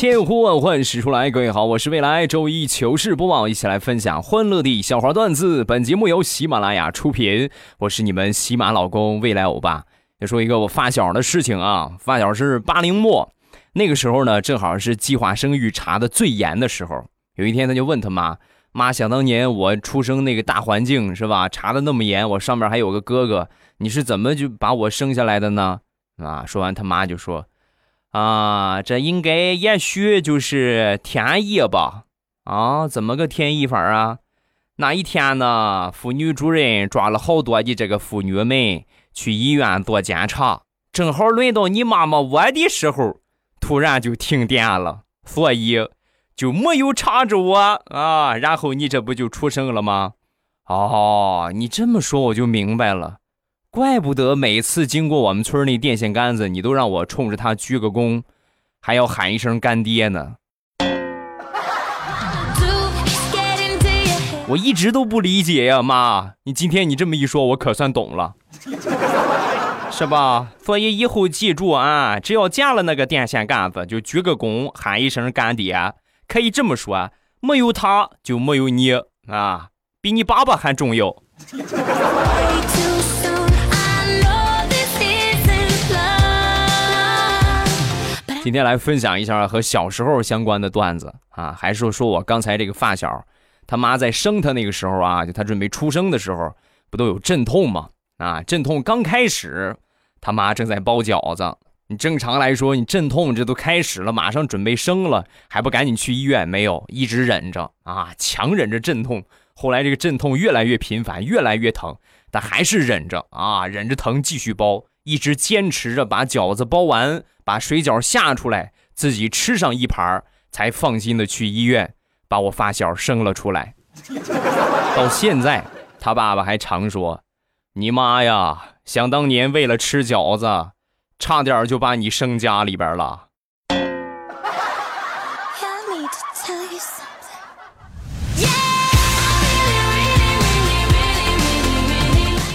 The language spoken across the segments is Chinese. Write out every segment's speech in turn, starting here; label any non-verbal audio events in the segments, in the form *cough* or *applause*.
千呼万唤始出来，各位好，我是未来周一糗事播报，一起来分享欢乐的笑话段子。本节目由喜马拉雅出品，我是你们喜马老公未来欧巴。要说一个我发小的事情啊，发小是八零末，那个时候呢，正好是计划生育查的最严的时候。有一天，他就问他妈：“妈，想当年我出生那个大环境是吧，查的那么严，我上面还有个哥哥，你是怎么就把我生下来的呢？”啊，说完他妈就说。啊，这应该也许就是天意吧？啊，怎么个天意法啊？那一天呢，妇女主任抓了好多的这个妇女们去医院做检查，正好轮到你妈妈我的时候，突然就停电了，所以就没有查着我啊。然后你这不就出生了吗？哦，你这么说我就明白了。怪不得每次经过我们村那电线杆子，你都让我冲着他鞠个躬，还要喊一声干爹呢。我一直都不理解呀，妈，你今天你这么一说，我可算懂了，是吧？所以以后记住啊，只要见了那个电线杆子，就鞠个躬，喊一声干爹，可以这么说，没有他就没有你啊，比你爸爸还重要。今天来分享一下和小时候相关的段子啊，还是说我刚才这个发小，他妈在生他那个时候啊，就他准备出生的时候，不都有阵痛吗？啊，阵痛刚开始，他妈正在包饺子。你正常来说，你阵痛这都开始了，马上准备生了，还不赶紧去医院？没有，一直忍着啊，强忍着阵痛。后来这个阵痛越来越频繁，越来越疼，但还是忍着啊，忍着疼继续包，一直坚持着把饺子包完，把水饺下出来，自己吃上一盘儿才放心的去医院把我发小生了出来。到现在，他爸爸还常说：“你妈呀，想当年为了吃饺子，差点就把你生家里边了。”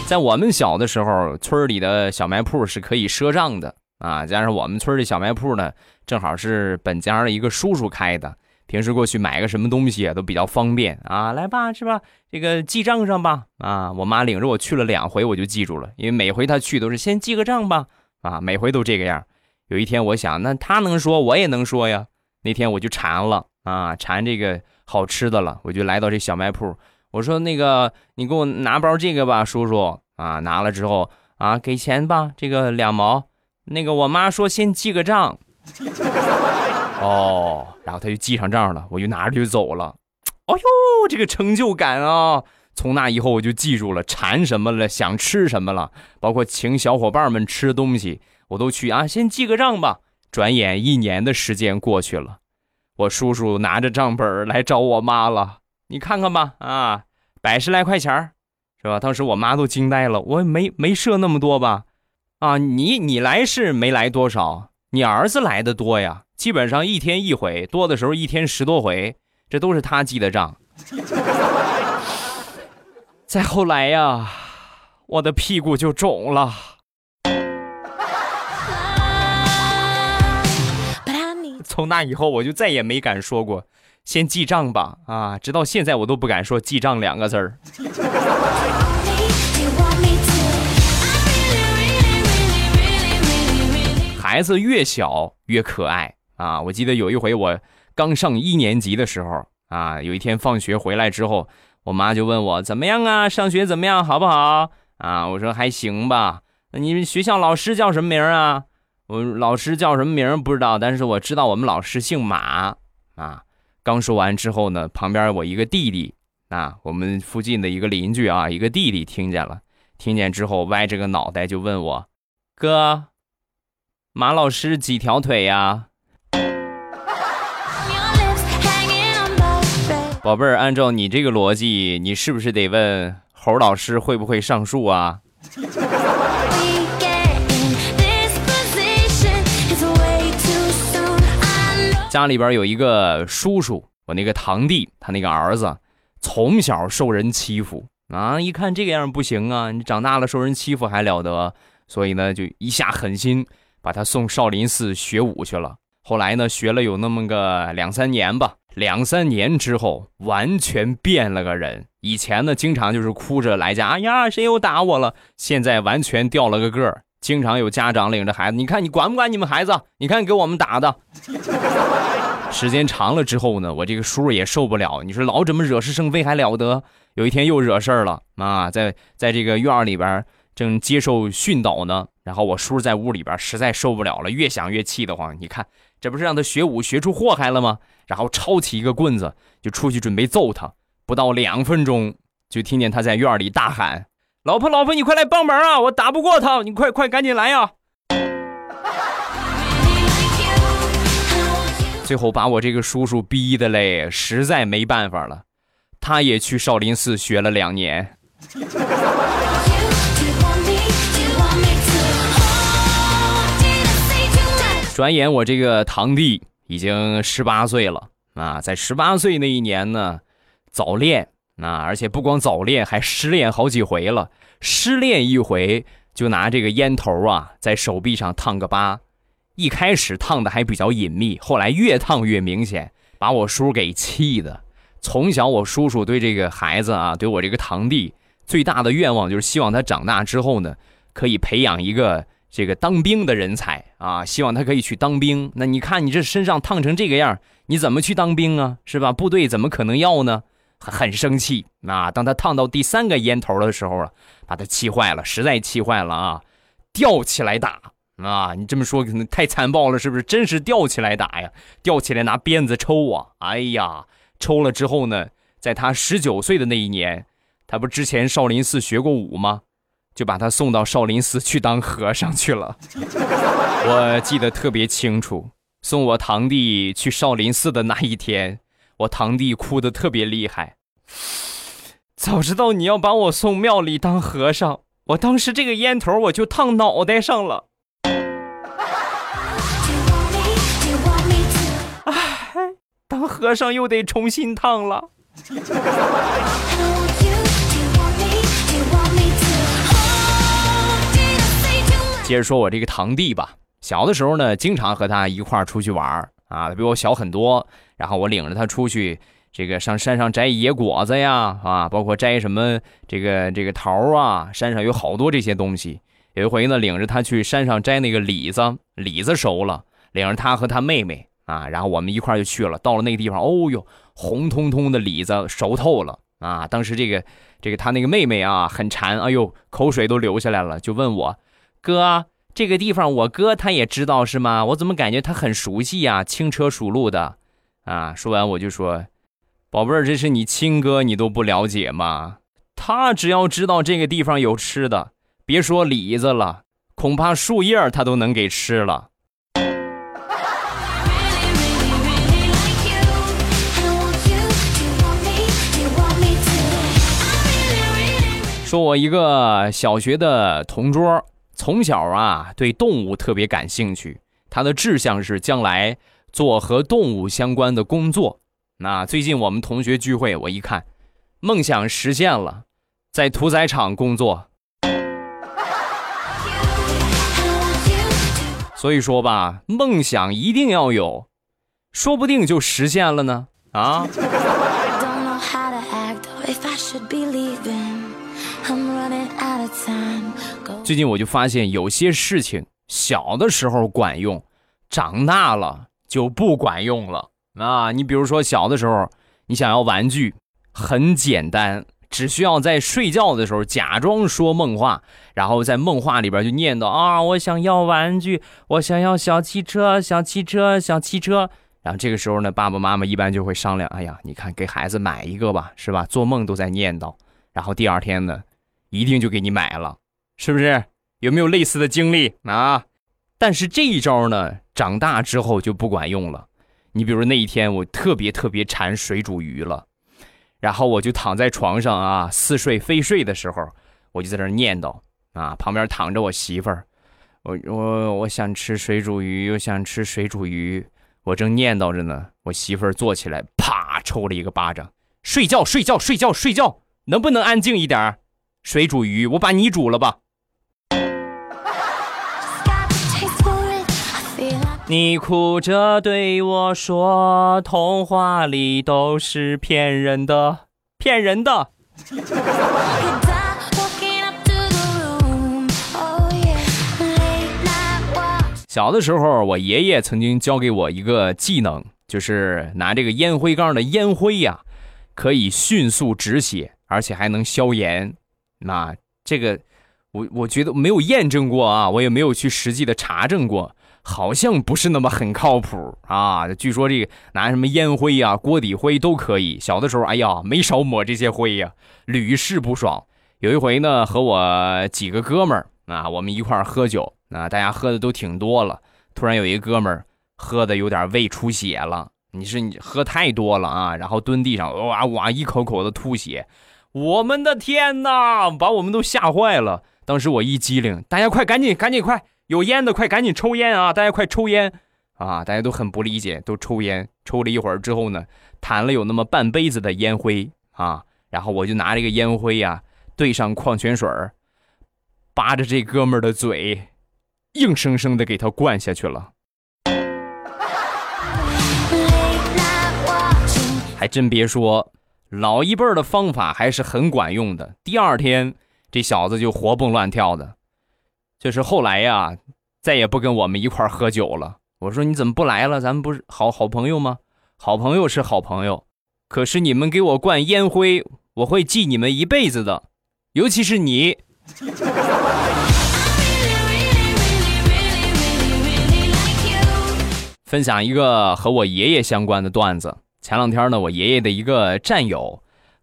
在我们小的时候，村里的小卖铺是可以赊账的啊。加上我们村的小卖铺呢，正好是本家的一个叔叔开的，平时过去买个什么东西都比较方便啊。来吧，是吧？这个记账上吧。啊，我妈领着我去了两回，我就记住了，因为每回她去都是先记个账吧。啊，每回都这个样。有一天我想，那他能说，我也能说呀。那天我就馋了啊，馋这个好吃的了，我就来到这小卖铺。我说那个，你给我拿包这个吧，叔叔啊，拿了之后啊，给钱吧，这个两毛。那个我妈说先记个账，*laughs* 哦，然后他就记上账了，我就拿着就走了。哎呦，这个成就感啊！从那以后我就记住了，馋什么了，想吃什么了，包括请小伙伴们吃东西，我都去啊，先记个账吧。转眼一年的时间过去了，我叔叔拿着账本来找我妈了。你看看吧，啊，百十来块钱，是吧？当时我妈都惊呆了，我没没设那么多吧？啊，你你来是没来多少，你儿子来的多呀，基本上一天一回，多的时候一天十多回，这都是他记的账。*laughs* 再后来呀，我的屁股就肿了。*laughs* 从那以后，我就再也没敢说过“先记账吧”啊，直到现在我都不敢说“记账”两个字儿。孩子越小越可爱啊！我记得有一回我刚上一年级的时候啊，有一天放学回来之后，我妈就问我怎么样啊，上学怎么样，好不好啊？我说还行吧。那你们学校老师叫什么名啊？我老师叫什么名不知道，但是我知道我们老师姓马啊。刚说完之后呢，旁边我一个弟弟啊，我们附近的一个邻居啊，一个弟弟听见了，听见之后歪着个脑袋就问我：“哥，马老师几条腿呀、宝贝儿，按照你这个逻辑，你是不是得问猴老师会不会上树啊？家里边有一个叔叔，我那个堂弟，他那个儿子从小受人欺负啊，一看这个样不行啊，你长大了受人欺负还了得？所以呢，就一下狠心把他送少林寺学武去了。后来呢，学了有那么个两三年吧，两三年之后完全变了个人。以前呢，经常就是哭着来家，哎呀，谁又打我了？现在完全掉了个个儿。经常有家长领着孩子，你看你管不管你们孩子？你看给我们打的。*laughs* 时间长了之后呢，我这个叔也受不了。你说老这么惹是生非还了得？有一天又惹事儿了啊，在在这个院里边正接受训导呢，然后我叔在屋里边实在受不了了，越想越气得慌。你看，这不是让他学武学出祸害了吗？然后抄起一个棍子就出去准备揍他。不到两分钟，就听见他在院里大喊：“老婆，老婆，你快来帮忙啊！我打不过他，你快快赶紧来呀！”最后把我这个叔叔逼的嘞，实在没办法了，他也去少林寺学了两年。转眼我这个堂弟已经十八岁了啊，在十八岁那一年呢，早恋啊，而且不光早恋，还失恋好几回了。失恋一回就拿这个烟头啊，在手臂上烫个疤，一开始烫的还比较隐秘，后来越烫越明显，把我叔给气的。从小我叔叔对这个孩子啊，对我这个堂弟最大的愿望就是希望他长大之后呢，可以培养一个这个当兵的人才啊，希望他可以去当兵。那你看你这身上烫成这个样，你怎么去当兵啊？是吧？部队怎么可能要呢？很生气啊！当他烫到第三个烟头的时候啊，把他气坏了，实在气坏了啊，吊起来打啊！你这么说可能太残暴了，是不是？真是吊起来打呀，吊起来拿鞭子抽啊！哎呀，抽了之后呢，在他十九岁的那一年，他不之前少林寺学过武吗？就把他送到少林寺去当和尚去了。*laughs* 我记得特别清楚，送我堂弟去少林寺的那一天，我堂弟哭得特别厉害。早知道你要把我送庙里当和尚，我当时这个烟头我就烫脑袋上了。当和尚又得重新烫了。*laughs* 接着说我这个堂弟吧，小的时候呢，经常和他一块儿出去玩啊，他比我小很多，然后我领着他出去，这个上山上摘野果子呀，啊，包括摘什么这个这个桃啊，山上有好多这些东西。有一回呢，领着他去山上摘那个李子，李子熟了，领着他和他妹妹啊，然后我们一块就去了。到了那个地方，哦呦，红彤彤的李子熟透了啊！当时这个这个他那个妹妹啊，很馋，哎呦，口水都流下来了，就问我哥，这个地方我哥他也知道是吗？我怎么感觉他很熟悉呀、轻车熟路的啊！说完我就说，宝贝儿，这是你亲哥，你都不了解吗？他只要知道这个地方有吃的，别说李子了，恐怕树叶他都能给吃了。说我一个小学的同桌，从小啊对动物特别感兴趣，他的志向是将来做和动物相关的工作。那最近我们同学聚会，我一看，梦想实现了，在屠宰场工作。所以说吧，梦想一定要有，说不定就实现了呢。啊，最近我就发现有些事情小的时候管用，长大了就不管用了啊！你比如说小的时候，你想要玩具，很简单，只需要在睡觉的时候假装说梦话，然后在梦话里边就念叨啊，我想要玩具，我想要小汽车，小汽车，小汽车。然后这个时候呢，爸爸妈妈一般就会商量，哎呀，你看给孩子买一个吧，是吧？做梦都在念叨，然后第二天呢，一定就给你买了。是不是？有没有类似的经历啊？但是这一招呢，长大之后就不管用了。你比如那一天，我特别特别馋水煮鱼了，然后我就躺在床上啊，似睡非睡的时候，我就在这念叨啊，旁边躺着我媳妇儿，我我我想吃水煮鱼，又想吃水煮鱼，我正念叨着呢，我媳妇儿坐起来，啪抽了一个巴掌，睡觉睡觉睡觉睡觉，能不能安静一点儿？水煮鱼我把你煮了吧。你哭着对我说童话里都是骗人的骗人的。小的时候我爷爷曾经教给我一个技能就是拿这个烟灰缸的烟灰呀可以迅速止血而且还能消炎。那这个，我我觉得没有验证过啊，我也没有去实际的查证过，好像不是那么很靠谱啊。据说这个拿什么烟灰呀、锅底灰都可以。小的时候，哎呀，没少抹这些灰呀，屡试不爽。有一回呢，和我几个哥们儿啊，我们一块儿喝酒，啊，大家喝的都挺多了。突然有一哥们儿喝的有点胃出血了，你是你喝太多了啊，然后蹲地上哇哇一口口的吐血，我们的天呐，把我们都吓坏了。当时我一激灵，大家快赶紧赶紧快，有烟的快赶紧抽烟啊！大家快抽烟啊！大家都很不理解，都抽烟。抽了一会儿之后呢，弹了有那么半杯子的烟灰啊，然后我就拿这个烟灰呀、兑上矿泉水儿，扒着这哥们儿的嘴，硬生生的给他灌下去了。*laughs* 还真别说，老一辈儿的方法还是很管用的。第二天，这小子就活蹦乱跳的。就是后来呀，再也不跟我们一块儿喝酒了。我说你怎么不来了？咱们不是好好朋友吗？好朋友是好朋友，可是你们给我灌烟灰，我会记你们一辈子的，尤其是你。*laughs* 分享一个和我爷爷相关的段子。前两天呢，我爷爷的一个战友，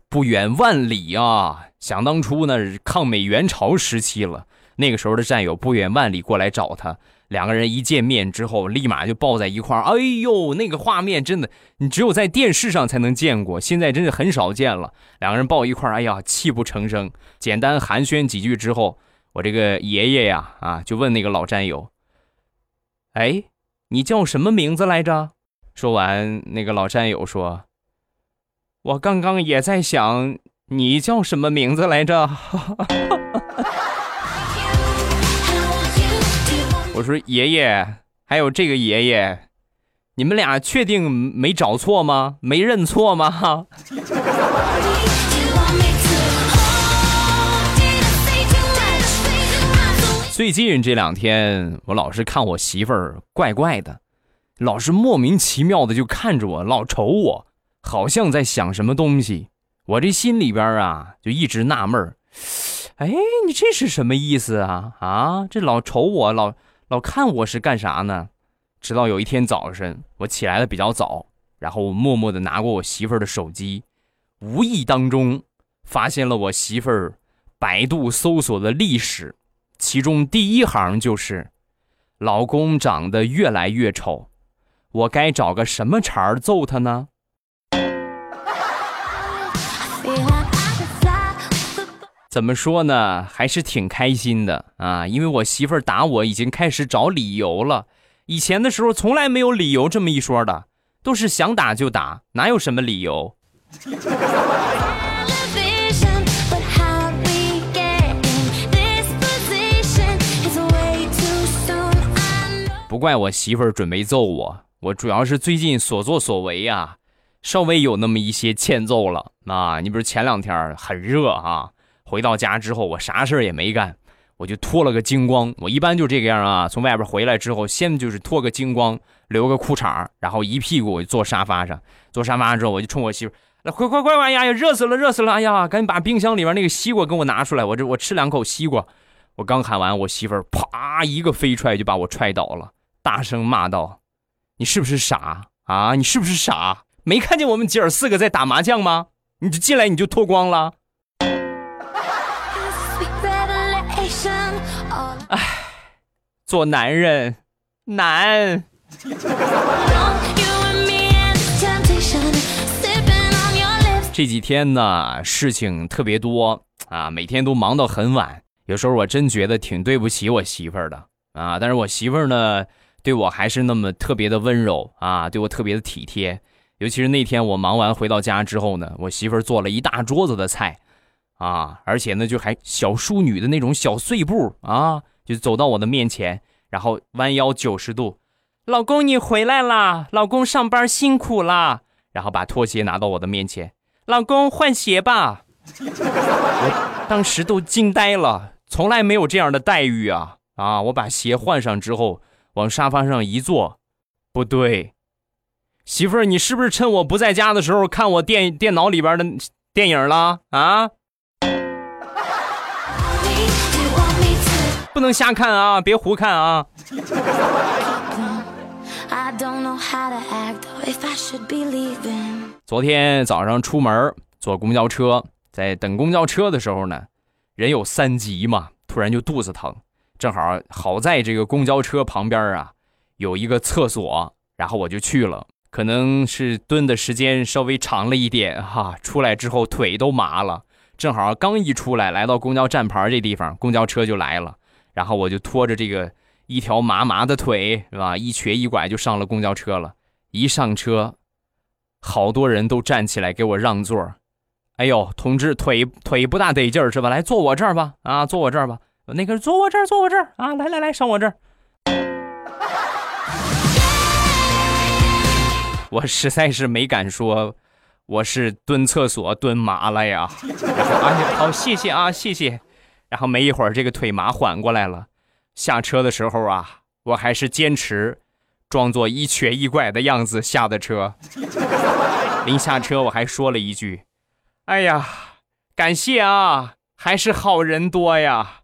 不远万里啊，想当初呢，抗美援朝时期了，那个时候的战友不远万里过来找他，两个人一见面之后，立马就抱在一块儿。哎呦，那个画面真的，你只有在电视上才能见过，现在真是很少见了。两个人抱一块儿，哎呀，泣不成声。简单寒暄几句之后，我这个爷爷呀，啊，就问那个老战友，哎。你叫什么名字来着？说完，那个老战友说：“我刚刚也在想，你叫什么名字来着？” *laughs* 我说：“爷爷，还有这个爷爷，你们俩确定没找错吗？没认错吗？” *laughs* 最近这两天，我老是看我媳妇儿怪怪的，老是莫名其妙的就看着我，老瞅我，好像在想什么东西。我这心里边啊，就一直纳闷儿，哎，你这是什么意思啊？啊，这老瞅我，老老看我是干啥呢？直到有一天早晨，我起来的比较早，然后我默默的拿过我媳妇儿的手机，无意当中发现了我媳妇儿百度搜索的历史。其中第一行就是：“老公长得越来越丑，我该找个什么茬儿揍他呢 Feel like I could fly with the？” 怎么说呢？还是挺开心的啊，因为我媳妇儿打我已经开始找理由了。以前的时候从来没有理由这么一说的，都是想打就打，哪有什么理由.不怪我媳妇儿准备揍我，我主要是最近所作所为啊，稍微有那么一些欠揍了啊。你比如前两天很热啊，回到家之后我啥事儿也没干，我就脱了个精光。我一般就这个样啊，从外边回来之后，先就是脱个精光，留个裤衩然后一屁股我就坐沙发上。坐沙发上之后，我就冲我媳妇儿。来，快快快！哎呀呀，热死了，热死了！哎呀，赶紧把冰箱里边那个西瓜给我拿出来，我这我吃两口西瓜。我刚喊完，我媳妇儿啪一个飞踹就把我踹倒了，大声骂道：“你是不是傻啊？你是不是傻？没看见我们姐儿四个在打麻将吗？你就进来你就脱光了。哎做男人难。这几天呢，事情特别多啊，每天都忙到很晚。有时候我真觉得挺对不起我媳妇儿的啊，但是我媳妇儿呢，对我还是那么特别的温柔啊，对我特别的体贴。尤其是那天我忙完回到家之后呢，我媳妇儿做了一大桌子的菜，啊，而且呢就还小淑女的那种小碎步啊，就走到我的面前，然后弯腰九十度，老公你回来啦，老公上班辛苦啦，然后把拖鞋拿到我的面前，老公换鞋吧，*laughs* 我当时都惊呆了，从来没有这样的待遇啊啊！我把鞋换上之后，往沙发上一坐，不对。媳妇儿，你是不是趁我不在家的时候看我电电脑里边的电影了啊？不能瞎看啊，别胡看啊！*laughs* 昨天早上出门坐公交车，在等公交车的时候呢，人有三急嘛，突然就肚子疼，正好好在这个公交车旁边啊有一个厕所，然后我就去了。可能是蹲的时间稍微长了一点哈，出来之后腿都麻了。正好刚一出来，来到公交站牌这地方，公交车就来了，然后我就拖着这个一条麻麻的腿，是吧？一瘸一拐就上了公交车了。一上车，好多人都站起来给我让座。哎呦，同志，腿腿不大得劲儿是吧？来坐我这儿吧，啊，坐我这儿吧。那个坐我这儿，坐我这儿啊，来来来，上我这儿。*laughs* 我实在是没敢说，我是蹲厕所蹲麻了呀。*laughs* 哎呀，好，谢谢啊，谢谢。然后没一会儿，这个腿麻缓过来了。下车的时候啊，我还是坚持装作一瘸一拐的样子下的车。*laughs* 临下车，我还说了一句：“哎呀，感谢啊，还是好人多呀。”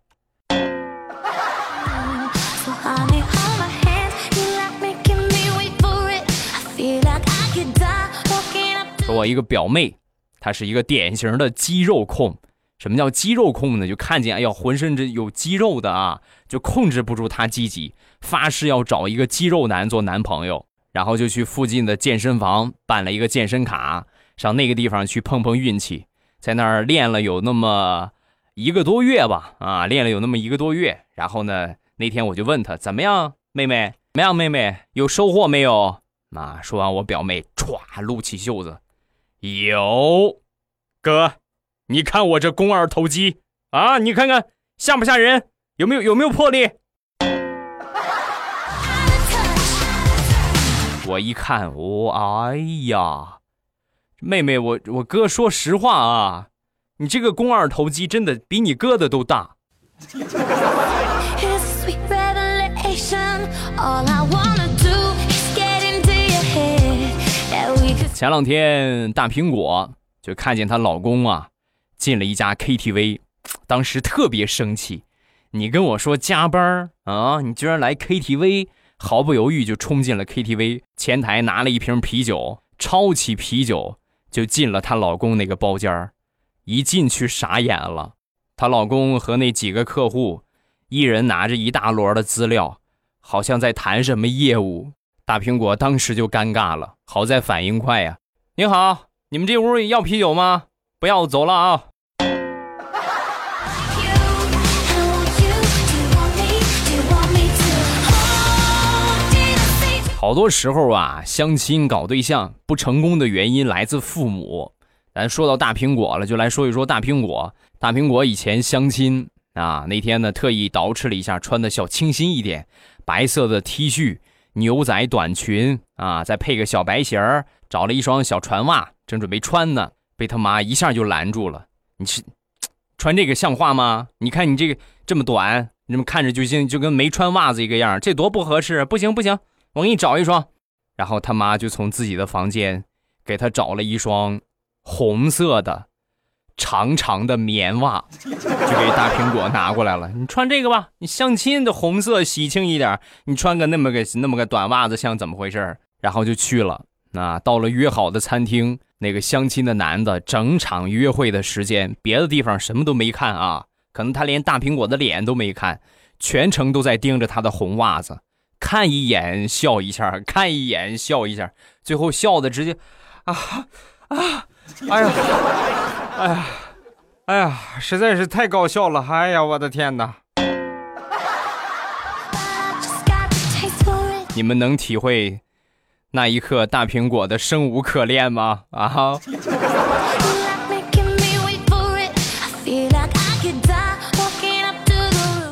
我一个表妹，她是一个典型的肌肉控。什么叫肌肉控呢？就看见哎呦，浑身这有肌肉的啊，就控制不住她积极，发誓要找一个肌肉男做男朋友，然后就去附近的健身房办了一个健身卡，上那个地方去碰碰运气，在那儿练了有那么一个多月吧，啊，练了有那么一个多月。然后呢，那天我就问她怎么样，妹妹，怎么样，妹妹有收获没有？啊，说完我表妹歘撸起袖子。有，哥，你看我这肱二头肌啊，你看看吓不吓人？有没有有没有魄力？*laughs* 我一看，我哎呀，妹妹，我我哥说实话啊，你这个肱二头肌真的比你哥的都大。前两天大苹果就看见她老公啊进了一家 KTV，当时特别生气。你跟我说加班啊，你居然来 KTV，毫不犹豫就冲进了 KTV 前台，拿了一瓶啤酒，抄起啤酒就进了她老公那个包间儿一进去傻眼了，她老公和那几个客户，一人拿着一大摞的资料，好像在谈什么业务。大苹果当时就尴尬了，好在反应快呀！你好，你们这屋要啤酒吗？不要走了啊！好多时候啊，相亲搞对象不成功的原因来自父母。咱说到大苹果了，就来说一说大苹果。大苹果以前相亲啊，那天呢特意捯饬了一下，穿的小清新一点，白色的 T 恤。牛仔短裙啊，再配个小白鞋儿，找了一双小船袜，正准备穿呢，被他妈一下就拦住了。你是 *tsk* 穿这个像话吗？你看你这个这么短，你怎么看着就像就跟没穿袜子一个样？这多不合适！不行不行，我给你找一双。然后他妈就从自己的房间给他找了一双红色的。长长的棉袜就给大苹果拿过来了，你穿这个吧。你相亲的红色喜庆一点，你穿个那么个那么个短袜子像怎么回事？然后就去了。那到了约好的餐厅，那个相亲的男的整场约会的时间，别的地方什么都没看啊，可能他连大苹果的脸都没看，全程都在盯着他的红袜子，看一眼笑一下，看一眼笑一下，最后笑的直接啊啊哎呀，哎呀哎呀，实在是太搞笑了，哎呀，我的天呐。你们能体会那一刻大苹果的生无可恋吗？啊哈。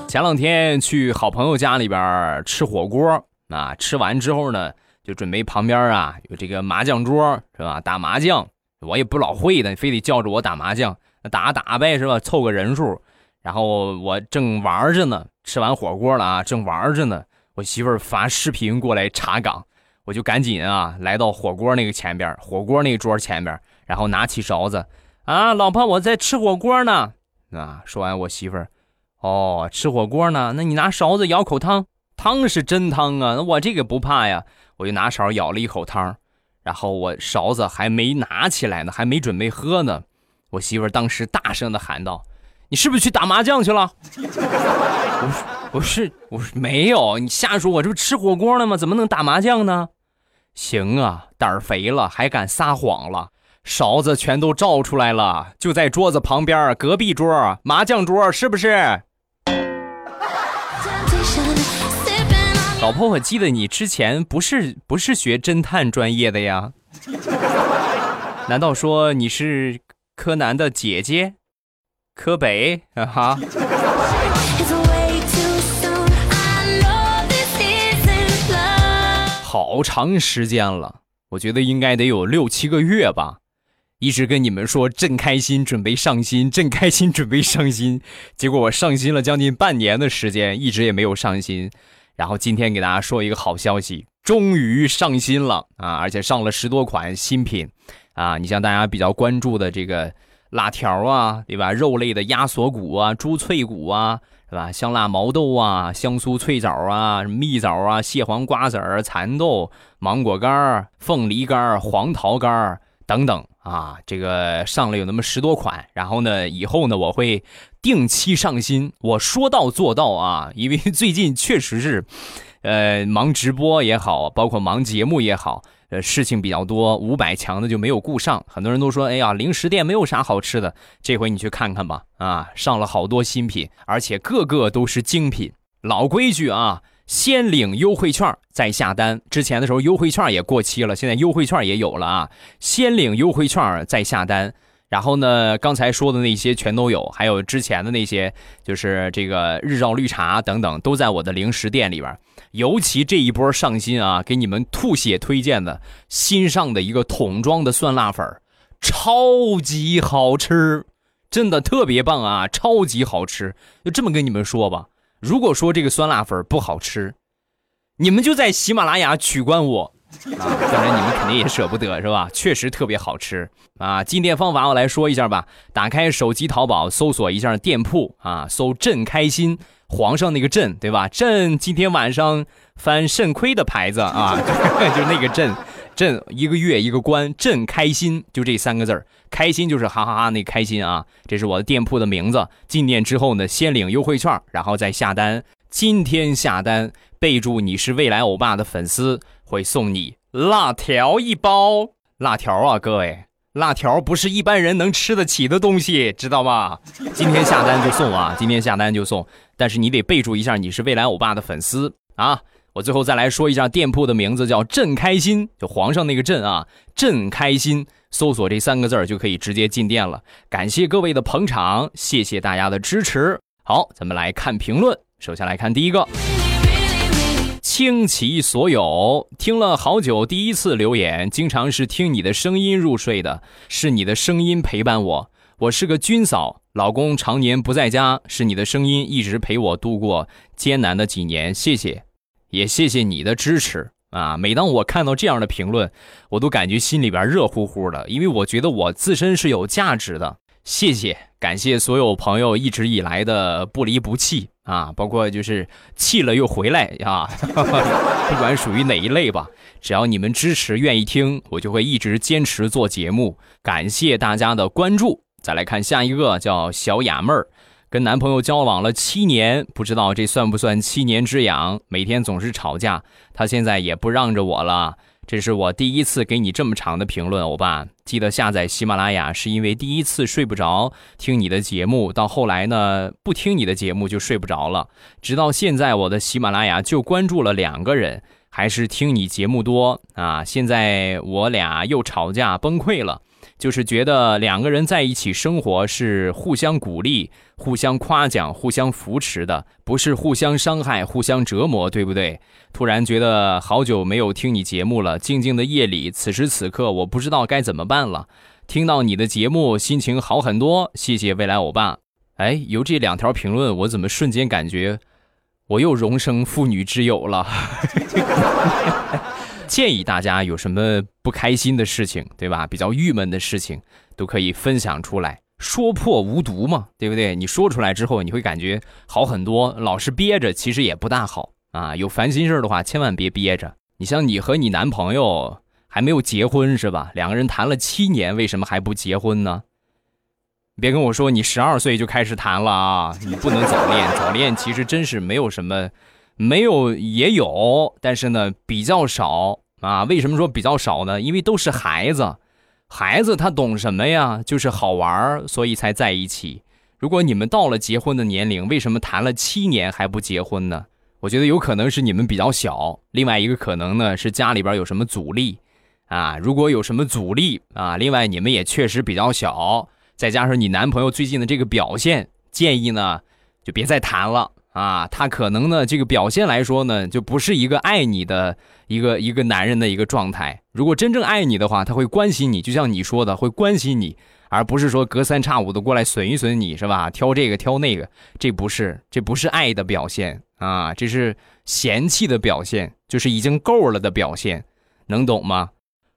前两天去好朋友家里边吃火锅，啊，吃完之后呢，就准备旁边啊，有这个麻将桌，是吧，打麻将。我也不老会的，非得叫着我打麻将，打打呗是吧？凑个人数。然后我正玩着呢，吃完火锅了啊，正玩着呢，我媳妇儿发视频过来查岗，我就赶紧啊来到火锅那个前边，火锅那桌前边，然后拿起勺子，啊，老婆我在吃火锅呢。啊，说完我媳妇儿。哦，吃火锅呢？那你拿勺子舀口汤，汤是真汤啊！我这个不怕呀，我就拿勺舀了一口汤，然后我勺子还没拿起来呢，还没准备喝呢，我媳妇儿当时大声的喊道：“你是不是去打麻将去了？”我说：“我是我说没有，你瞎说，我这不吃火锅呢吗？怎么能打麻将呢？”行啊，胆儿肥了还敢撒谎了。勺子全都照出来了，就在桌子旁边，隔壁桌麻将桌，是不是？老婆，我记得你之前不是不是学侦探专业的呀？难道说你是柯南的姐姐？柯北啊哈.好长时间了，我觉得应该得有六七个月吧。一直跟你们说正开心，准备上新，正开心，准备上新。结果我上新了将近半年的时间，一直也没有上新。然后今天给大家说一个好消息，终于上新了啊！而且上了十多款新品啊！你像大家比较关注的这个辣条啊，对吧？肉类的鸭锁骨啊、猪脆骨啊，是吧？香辣毛豆啊、香酥脆枣啊、蜜枣啊、蟹黄瓜子儿、蚕豆、芒果干儿、凤梨干儿、黄桃干儿等等啊，这个上了有那么十多款。然后呢，以后呢，我会定期上新，我说到做到啊，因为最近确实是，呃，忙直播也好，包括忙节目也好。呃，事情比较多，五百强的就没有顾上。很多人都说，哎呀，零食店没有啥好吃的。这回你去看看吧，啊，上了好多新品，而且个个都是精品。老规矩啊，先领优惠券再下单。之前的时候优惠券也过期了，现在优惠券也有了啊，先领优惠券再下单。然后呢，刚才说的那些全都有，还有之前的那些，就是这个日照绿茶等等，都在我的零食店里边。尤其这一波上新啊，给你们吐血推荐的新上的一个桶装的酸辣粉，超级好吃，真的特别棒啊，超级好吃。就这么跟你们说吧，如果说这个酸辣粉不好吃，你们就在喜马拉雅取关我。啊，当然你们肯定也舍不得是吧？确实特别好吃啊！进店方法我来说一下吧。打开手机淘宝，搜索一下店铺啊，搜“朕开心”，皇上那个朕对吧？朕今天晚上翻肾亏的牌子啊，*laughs* 就那个朕，朕一个月一个关，朕开心就这三个字儿，开心就是哈哈哈那开心啊。这是我的店铺的名字。进店之后呢，先领优惠券，然后再下单。今天下单，备注你是未来欧巴的粉丝。会送你辣条一包，辣条啊，各位，辣条不是一般人能吃得起的东西，知道吧？今天下单就送啊，今天下单就送，但是你得备注一下你是未来欧巴的粉丝啊。我最后再来说一下店铺的名字，叫“朕开心”，就皇上那个“朕”啊，“朕开心”，搜索这三个字就可以直接进店了。感谢各位的捧场，谢谢大家的支持。好，咱们来看评论，首先来看第一个。倾其所有，听了好久，第一次留言，经常是听你的声音入睡的，是你的声音陪伴我。我是个军嫂，老公常年不在家，是你的声音一直陪我度过艰难的几年，谢谢，也谢谢你的支持啊！每当我看到这样的评论，我都感觉心里边热乎乎的，因为我觉得我自身是有价值的。谢谢，感谢所有朋友一直以来的不离不弃啊，包括就是弃了又回来啊，*laughs* 不管属于哪一类吧，只要你们支持、愿意听，我就会一直坚持做节目。感谢大家的关注。再来看下一个，叫小雅妹儿，跟男朋友交往了七年，不知道这算不算七年之痒？每天总是吵架，他现在也不让着我了。这是我第一次给你这么长的评论，欧巴。记得下载喜马拉雅是因为第一次睡不着听你的节目，到后来呢不听你的节目就睡不着了，直到现在我的喜马拉雅就关注了两个人，还是听你节目多啊。现在我俩又吵架崩溃了。就是觉得两个人在一起生活是互相鼓励、互相夸奖、互相扶持的，不是互相伤害、互相折磨，对不对？突然觉得好久没有听你节目了，静静的夜里，此时此刻我不知道该怎么办了。听到你的节目，心情好很多，谢谢未来欧巴。哎，有这两条评论，我怎么瞬间感觉我又荣升妇女之友了？*laughs* 建议大家有什么不开心的事情，对吧？比较郁闷的事情，都可以分享出来，说破无毒嘛，对不对？你说出来之后，你会感觉好很多。老是憋着，其实也不大好啊。有烦心事儿的话，千万别憋着。你像你和你男朋友还没有结婚是吧？两个人谈了七年，为什么还不结婚呢？别跟我说你十二岁就开始谈了啊！你不能早恋，早恋其实真是没有什么。没有也有，但是呢比较少啊。为什么说比较少呢？因为都是孩子，孩子他懂什么呀？就是好玩所以才在一起。如果你们到了结婚的年龄，为什么谈了七年还不结婚呢？我觉得有可能是你们比较小，另外一个可能呢是家里边有什么阻力啊。如果有什么阻力啊，另外你们也确实比较小，再加上你男朋友最近的这个表现，建议呢就别再谈了。啊，他可能呢，这个表现来说呢，就不是一个爱你的一个一个男人的一个状态。如果真正爱你的话，他会关心你，就像你说的，会关心你，而不是说隔三差五的过来损一损你，是吧？挑这个挑那个，这不是，这不是爱的表现啊，这是嫌弃的表现，就是已经够了的表现，能懂吗？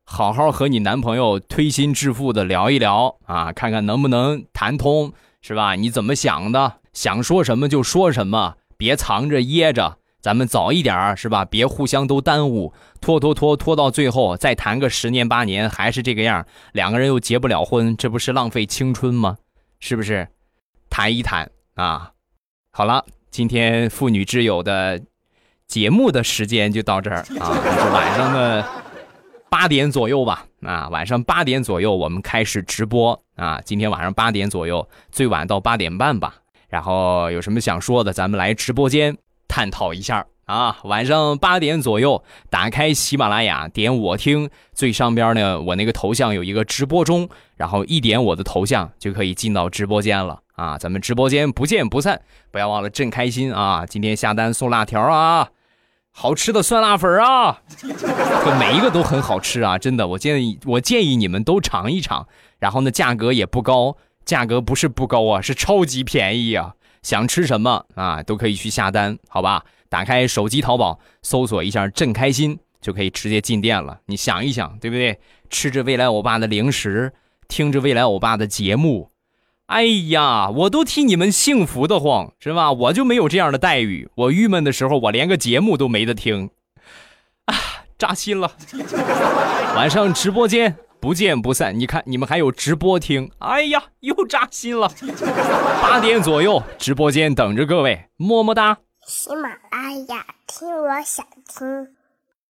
好好和你男朋友推心置腹的聊一聊啊，看看能不能谈通，是吧？你怎么想的？想说什么就说什么，别藏着掖着，咱们早一点儿是吧？别互相都耽误，拖拖拖拖到最后再谈个十年八年还是这个样，两个人又结不了婚，这不是浪费青春吗？是不是？谈一谈啊！好了，今天妇女之友的节目的时间就到这儿啊，*laughs* 是晚上的八点左右吧？啊，晚上八点左右我们开始直播啊，今天晚上八点左右，最晚到八点半吧。然后有什么想说的，咱们来直播间探讨一下啊！晚上八点左右，打开喜马拉雅，点我听，最上边呢，我那个头像有一个直播中，然后一点我的头像就可以进到直播间了啊！咱们直播间不见不散，不要忘了朕开心啊！今天下单送辣条啊，好吃的酸辣粉啊，这每一个都很好吃啊！真的，我建议我建议你们都尝一尝，然后呢，价格也不高。价格不是不高啊，是超级便宜啊！想吃什么啊，都可以去下单，好吧？打开手机淘宝，搜索一下“朕开心”，就可以直接进店了。你想一想，对不对？吃着未来欧巴的零食，听着未来欧巴的节目，哎呀，我都替你们幸福的慌，是吧？我就没有这样的待遇，我郁闷的时候，我连个节目都没得听，啊，扎心了。*laughs* 晚上直播间。不见不散！你看，你们还有直播听，哎呀，又扎心了。八点左右，直播间等着各位，么么哒。喜马拉雅，听我想听。